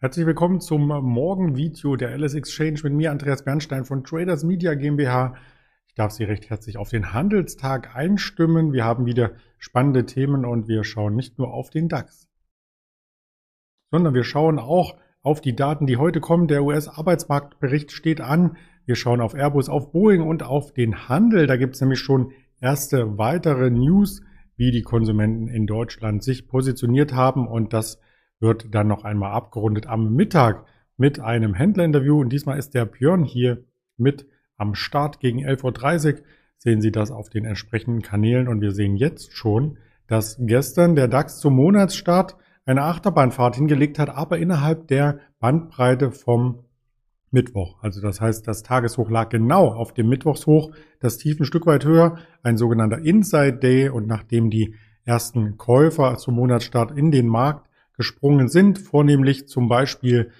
Herzlich willkommen zum Morgenvideo der LS Exchange mit mir, Andreas Bernstein von Traders Media GmbH. Ich darf Sie recht herzlich auf den Handelstag einstimmen. Wir haben wieder spannende Themen und wir schauen nicht nur auf den DAX, sondern wir schauen auch auf die Daten, die heute kommen. Der US-Arbeitsmarktbericht steht an. Wir schauen auf Airbus, auf Boeing und auf den Handel. Da gibt es nämlich schon erste weitere News, wie die Konsumenten in Deutschland sich positioniert haben und das wird dann noch einmal abgerundet am Mittag mit einem Händlerinterview. Und diesmal ist der Björn hier mit am Start gegen 11.30 Uhr. Sehen Sie das auf den entsprechenden Kanälen. Und wir sehen jetzt schon, dass gestern der DAX zum Monatsstart eine Achterbahnfahrt hingelegt hat, aber innerhalb der Bandbreite vom Mittwoch. Also das heißt, das Tageshoch lag genau auf dem Mittwochshoch, das Tief ein Stück weit höher, ein sogenannter Inside Day. Und nachdem die ersten Käufer zum Monatsstart in den Markt gesprungen sind, vornehmlich zum Beispiel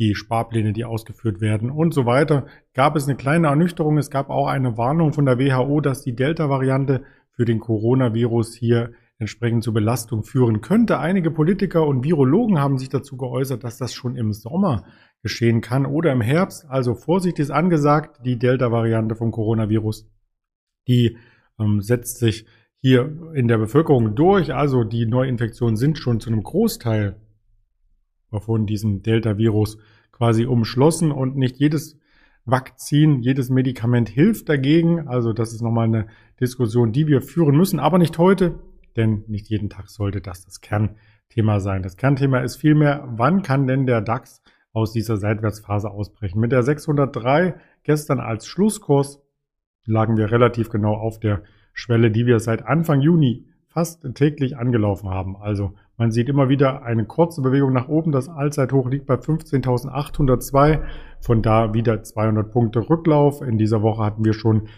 die Sparpläne, die ausgeführt werden und so weiter, gab es eine kleine Ernüchterung. Es gab auch eine Warnung von der WHO, dass die Delta-Variante für den Coronavirus hier entsprechend zur Belastung führen könnte. Einige Politiker und Virologen haben sich dazu geäußert, dass das schon im Sommer geschehen kann oder im Herbst. Also Vorsicht ist angesagt, die Delta-Variante vom Coronavirus, die ähm, setzt sich hier in der Bevölkerung durch. Also die Neuinfektionen sind schon zu einem Großteil von diesem Delta-Virus quasi umschlossen und nicht jedes Vakzin, jedes Medikament hilft dagegen. Also das ist nochmal eine Diskussion, die wir führen müssen, aber nicht heute, denn nicht jeden Tag sollte das das Kernthema sein. Das Kernthema ist vielmehr, wann kann denn der DAX aus dieser Seitwärtsphase ausbrechen? Mit der 603 gestern als Schlusskurs lagen wir relativ genau auf der Schwelle, die wir seit Anfang Juni fast täglich angelaufen haben. Also man sieht immer wieder eine kurze Bewegung nach oben. Das Allzeithoch liegt bei 15.802. Von da wieder 200 Punkte Rücklauf. In dieser Woche hatten wir schon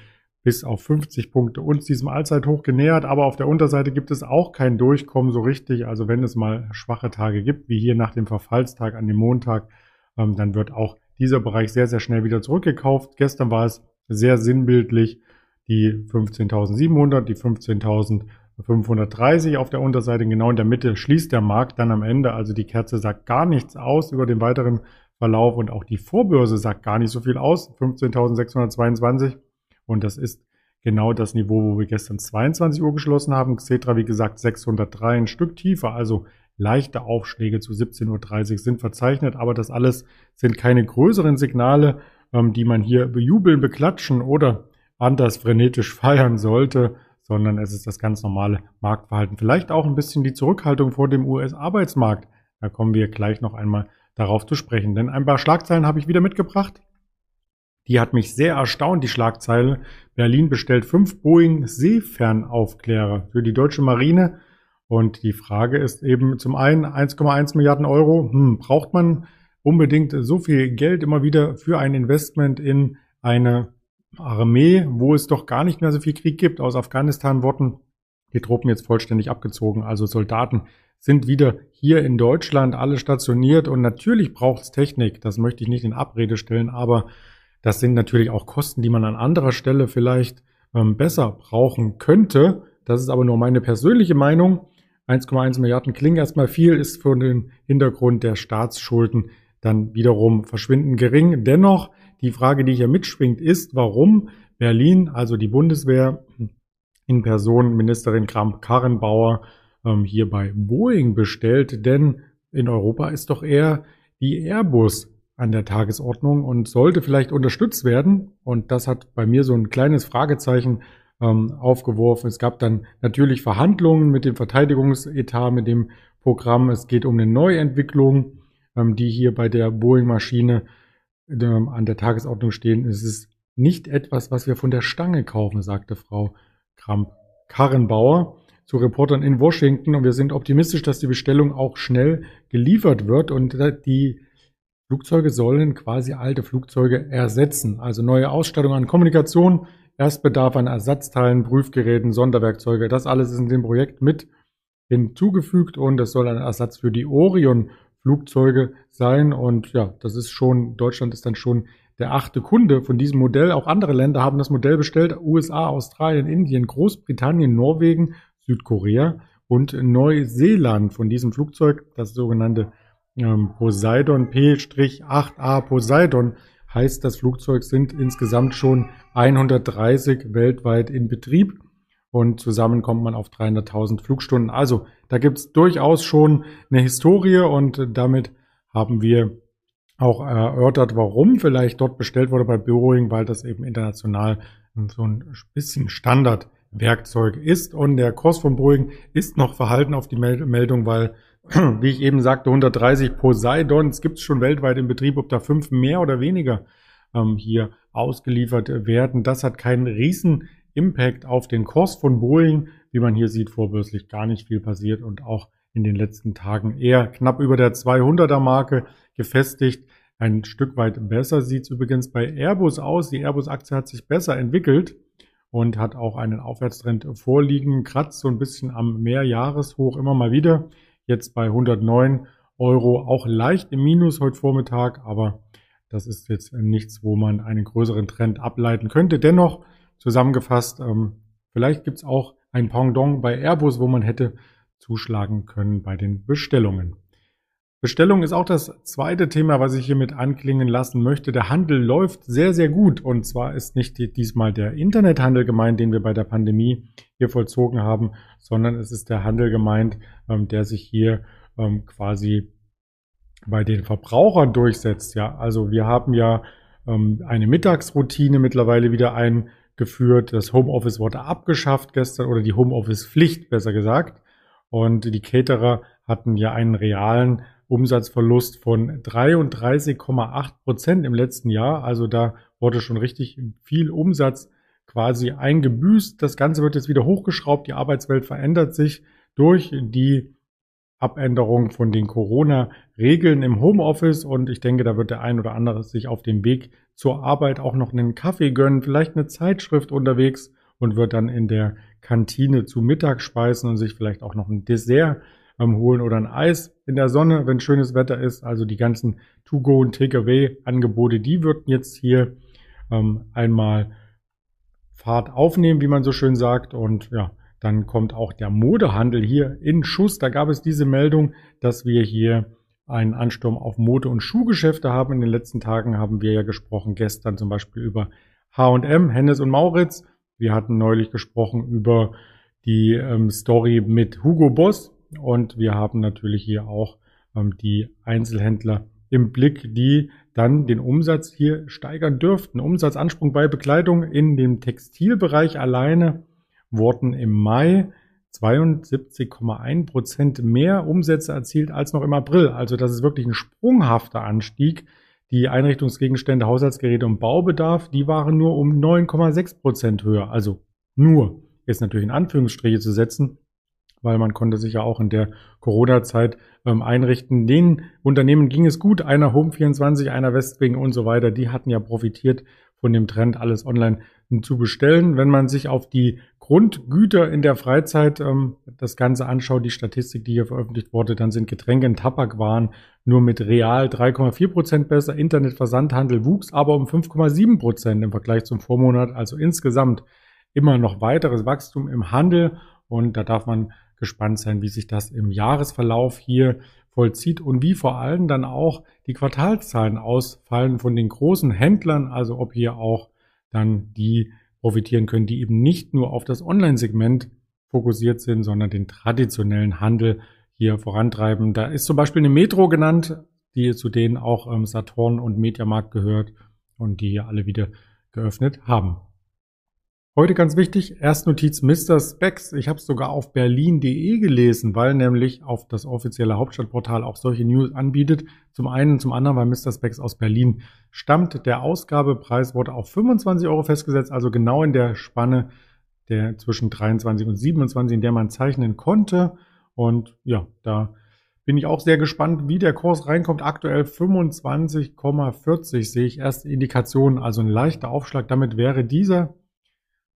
bis auf 50 Punkte uns diesem Allzeithoch genähert. Aber auf der Unterseite gibt es auch kein Durchkommen so richtig. Also wenn es mal schwache Tage gibt, wie hier nach dem Verfallstag an dem Montag, ähm, dann wird auch dieser Bereich sehr, sehr schnell wieder zurückgekauft. Gestern war es sehr sinnbildlich die 15.700, die 15.530 auf der Unterseite. Genau in der Mitte schließt der Markt dann am Ende. Also die Kerze sagt gar nichts aus über den weiteren Verlauf und auch die Vorbörse sagt gar nicht so viel aus. 15.622 und das ist genau das Niveau, wo wir gestern 22 Uhr geschlossen haben. Xetra, wie gesagt, 603, ein Stück tiefer, also leichte Aufschläge zu 17.30 Uhr sind verzeichnet, aber das alles sind keine größeren Signale, ähm, die man hier bejubeln, beklatschen oder anders frenetisch feiern sollte, sondern es ist das ganz normale Marktverhalten. Vielleicht auch ein bisschen die Zurückhaltung vor dem US-Arbeitsmarkt. Da kommen wir gleich noch einmal darauf zu sprechen. Denn ein paar Schlagzeilen habe ich wieder mitgebracht. Die hat mich sehr erstaunt, die Schlagzeile. Berlin bestellt fünf Boeing Seefernaufklärer für die deutsche Marine. Und die Frage ist eben zum einen 1,1 Milliarden Euro. Hm, braucht man unbedingt so viel Geld immer wieder für ein Investment in eine Armee, wo es doch gar nicht mehr so viel Krieg gibt. Aus Afghanistan wurden die Truppen jetzt vollständig abgezogen. Also Soldaten sind wieder hier in Deutschland alle stationiert und natürlich braucht es Technik. Das möchte ich nicht in Abrede stellen, aber das sind natürlich auch Kosten, die man an anderer Stelle vielleicht ähm, besser brauchen könnte. Das ist aber nur meine persönliche Meinung. 1,1 Milliarden klingen erstmal viel, ist für den Hintergrund der Staatsschulden dann wiederum verschwinden gering. Dennoch die Frage, die hier mitschwingt, ist, warum Berlin, also die Bundeswehr in Person Ministerin Kramp-Karrenbauer ähm, hier bei Boeing bestellt, denn in Europa ist doch eher die Airbus an der Tagesordnung und sollte vielleicht unterstützt werden. Und das hat bei mir so ein kleines Fragezeichen ähm, aufgeworfen. Es gab dann natürlich Verhandlungen mit dem Verteidigungsetat, mit dem Programm. Es geht um eine Neuentwicklung, ähm, die hier bei der Boeing-Maschine an der Tagesordnung stehen. Es ist nicht etwas, was wir von der Stange kaufen, sagte Frau Kramp-Karrenbauer zu Reportern in Washington. Und wir sind optimistisch, dass die Bestellung auch schnell geliefert wird und die Flugzeuge sollen quasi alte Flugzeuge ersetzen. Also neue Ausstattung an Kommunikation, Erstbedarf an Ersatzteilen, Prüfgeräten, Sonderwerkzeuge. Das alles ist in dem Projekt mit hinzugefügt und es soll ein Ersatz für die Orion Flugzeuge sein. Und ja, das ist schon, Deutschland ist dann schon der achte Kunde von diesem Modell. Auch andere Länder haben das Modell bestellt. USA, Australien, Indien, Großbritannien, Norwegen, Südkorea und Neuseeland von diesem Flugzeug, das sogenannte ähm, Poseidon P-8A Poseidon heißt, das Flugzeug sind insgesamt schon 130 weltweit in Betrieb und zusammen kommt man auf 300.000 Flugstunden. Also da gibt es durchaus schon eine Historie und damit haben wir auch erörtert, warum vielleicht dort bestellt wurde bei Boeing, weil das eben international so ein bisschen Standardwerkzeug ist. Und der Kurs von Boeing ist noch verhalten auf die Meldung, weil, wie ich eben sagte, 130 Poseidons gibt es schon weltweit im Betrieb, ob da fünf mehr oder weniger ähm, hier ausgeliefert werden. Das hat keinen riesen Impact auf den Kurs von Boeing. Wie man hier sieht, vorbörslich gar nicht viel passiert und auch in den letzten Tagen eher knapp über der 200er Marke gefestigt. Ein Stück weit besser sieht es übrigens bei Airbus aus. Die Airbus-Aktie hat sich besser entwickelt und hat auch einen Aufwärtstrend vorliegen, kratzt so ein bisschen am Mehrjahreshoch immer mal wieder. Jetzt bei 109 Euro, auch leicht im Minus heute Vormittag, aber das ist jetzt nichts, wo man einen größeren Trend ableiten könnte. Dennoch zusammengefasst, ähm, vielleicht gibt es auch ein Pendant bei Airbus, wo man hätte zuschlagen können bei den Bestellungen. Bestellung ist auch das zweite Thema, was ich hiermit anklingen lassen möchte. Der Handel läuft sehr, sehr gut. Und zwar ist nicht diesmal der Internethandel gemeint, den wir bei der Pandemie hier vollzogen haben, sondern es ist der Handel gemeint, ähm, der sich hier ähm, quasi bei den Verbrauchern durchsetzt. Ja, also wir haben ja ähm, eine Mittagsroutine mittlerweile wieder eingeführt. Das Homeoffice wurde abgeschafft gestern oder die Homeoffice-Pflicht besser gesagt. Und die Caterer hatten ja einen realen Umsatzverlust von 33,8 Prozent im letzten Jahr. Also da wurde schon richtig viel Umsatz quasi eingebüßt. Das Ganze wird jetzt wieder hochgeschraubt. Die Arbeitswelt verändert sich durch die Abänderung von den Corona-Regeln im Homeoffice und ich denke, da wird der ein oder andere sich auf dem Weg zur Arbeit auch noch einen Kaffee gönnen, vielleicht eine Zeitschrift unterwegs und wird dann in der Kantine zu Mittag speisen und sich vielleicht auch noch ein Dessert ähm, holen oder ein Eis in der Sonne, wenn schönes Wetter ist. Also die ganzen To-Go und Takeaway-Angebote, die würden jetzt hier ähm, einmal Fahrt aufnehmen, wie man so schön sagt und ja, dann kommt auch der Modehandel hier in Schuss. Da gab es diese Meldung, dass wir hier einen Ansturm auf Mode- und Schuhgeschäfte haben. In den letzten Tagen haben wir ja gesprochen, gestern zum Beispiel über H&M, Hennes und Mauritz. Wir hatten neulich gesprochen über die ähm, Story mit Hugo Boss und wir haben natürlich hier auch ähm, die Einzelhändler im Blick, die dann den Umsatz hier steigern dürften. Umsatzansprung bei Bekleidung in dem Textilbereich alleine wurden im Mai 72,1 Prozent mehr Umsätze erzielt als noch im April. Also das ist wirklich ein sprunghafter Anstieg. Die Einrichtungsgegenstände, Haushaltsgeräte und Baubedarf, die waren nur um 9,6 Prozent höher. Also nur, ist natürlich in Anführungsstriche zu setzen, weil man konnte sich ja auch in der Corona-Zeit ähm, einrichten. Den Unternehmen ging es gut, einer Home24, einer Westwing und so weiter, die hatten ja profitiert von dem Trend, alles online zu bestellen. Wenn man sich auf die Grundgüter in der Freizeit ähm, das Ganze anschaut, die Statistik, die hier veröffentlicht wurde, dann sind Getränke und Tabakwaren nur mit real 3,4 Prozent besser. Internetversandhandel wuchs aber um 5,7 Prozent im Vergleich zum Vormonat. Also insgesamt immer noch weiteres Wachstum im Handel. Und da darf man gespannt sein, wie sich das im Jahresverlauf hier vollzieht und wie vor allem dann auch die Quartalszahlen ausfallen von den großen Händlern, also ob hier auch dann die profitieren können, die eben nicht nur auf das Online-Segment fokussiert sind, sondern den traditionellen Handel hier vorantreiben. Da ist zum Beispiel eine Metro genannt, die zu denen auch ähm, Saturn und Mediamarkt gehört und die alle wieder geöffnet haben. Heute ganz wichtig, Erstnotiz Mr. Specs. Ich habe es sogar auf berlin.de gelesen, weil nämlich auf das offizielle Hauptstadtportal auch solche News anbietet. Zum einen, zum anderen, weil Mr. Specs aus Berlin stammt. Der Ausgabepreis wurde auf 25 Euro festgesetzt, also genau in der Spanne der zwischen 23 und 27, in der man zeichnen konnte. Und ja, da bin ich auch sehr gespannt, wie der Kurs reinkommt. Aktuell 25,40 sehe ich erste Indikationen, also ein leichter Aufschlag. Damit wäre dieser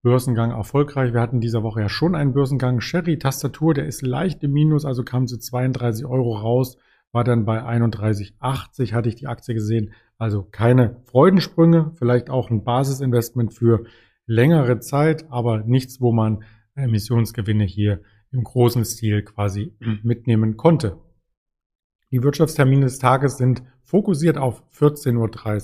Börsengang erfolgreich. Wir hatten dieser Woche ja schon einen Börsengang. Sherry Tastatur, der ist leicht im Minus, also kam zu 32 Euro raus, war dann bei 31,80 hatte ich die Aktie gesehen. Also keine Freudensprünge, vielleicht auch ein Basisinvestment für längere Zeit, aber nichts, wo man Emissionsgewinne hier im großen Stil quasi mitnehmen konnte. Die Wirtschaftstermine des Tages sind fokussiert auf 14.30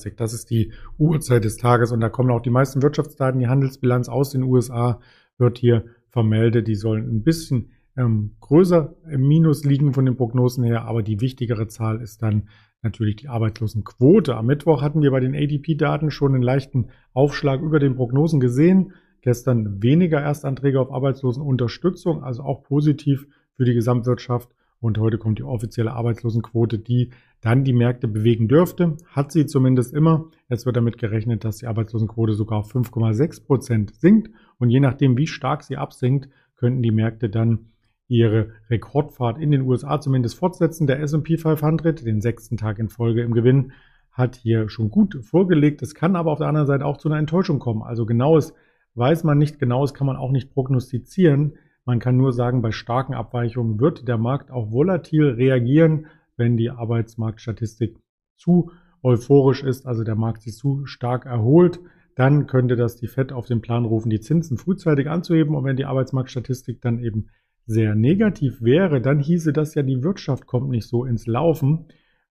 Uhr. Das ist die Uhrzeit des Tages und da kommen auch die meisten Wirtschaftsdaten. Die Handelsbilanz aus den USA wird hier vermeldet. Die sollen ein bisschen ähm, größer im Minus liegen von den Prognosen her, aber die wichtigere Zahl ist dann natürlich die Arbeitslosenquote. Am Mittwoch hatten wir bei den ADP-Daten schon einen leichten Aufschlag über den Prognosen gesehen. Gestern weniger Erstanträge auf Arbeitslosenunterstützung, also auch positiv für die Gesamtwirtschaft. Und heute kommt die offizielle Arbeitslosenquote, die dann die Märkte bewegen dürfte. Hat sie zumindest immer. Jetzt wird damit gerechnet, dass die Arbeitslosenquote sogar auf 5,6 Prozent sinkt. Und je nachdem, wie stark sie absinkt, könnten die Märkte dann ihre Rekordfahrt in den USA zumindest fortsetzen. Der S&P 500, den sechsten Tag in Folge im Gewinn, hat hier schon gut vorgelegt. Es kann aber auf der anderen Seite auch zu einer Enttäuschung kommen. Also genaues weiß man nicht, genaues kann man auch nicht prognostizieren. Man kann nur sagen, bei starken Abweichungen wird der Markt auch volatil reagieren, wenn die Arbeitsmarktstatistik zu euphorisch ist, also der Markt sich zu stark erholt. Dann könnte das die FED auf den Plan rufen, die Zinsen frühzeitig anzuheben. Und wenn die Arbeitsmarktstatistik dann eben sehr negativ wäre, dann hieße das ja, die Wirtschaft kommt nicht so ins Laufen,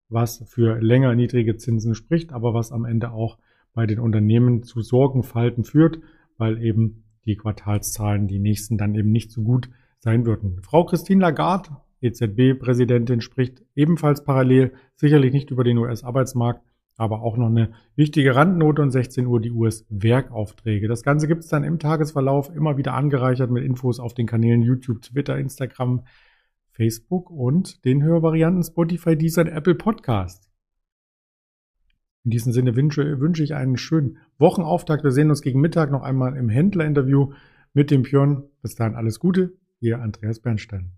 was für länger niedrige Zinsen spricht, aber was am Ende auch bei den Unternehmen zu Sorgenfalten führt, weil eben die Quartalszahlen, die nächsten dann eben nicht so gut sein würden. Frau Christine Lagarde, EZB-Präsidentin, spricht ebenfalls parallel, sicherlich nicht über den US-Arbeitsmarkt, aber auch noch eine wichtige Randnote und 16 Uhr die US-Werkaufträge. Das Ganze gibt es dann im Tagesverlauf immer wieder angereichert mit Infos auf den Kanälen YouTube, Twitter, Instagram, Facebook und den Hörvarianten Spotify, Deezer und Apple Podcast. In diesem Sinne wünsche, wünsche ich einen schönen Wochenauftakt. Wir sehen uns gegen Mittag noch einmal im Händlerinterview mit dem Björn. Bis dahin alles Gute. Ihr Andreas Bernstein.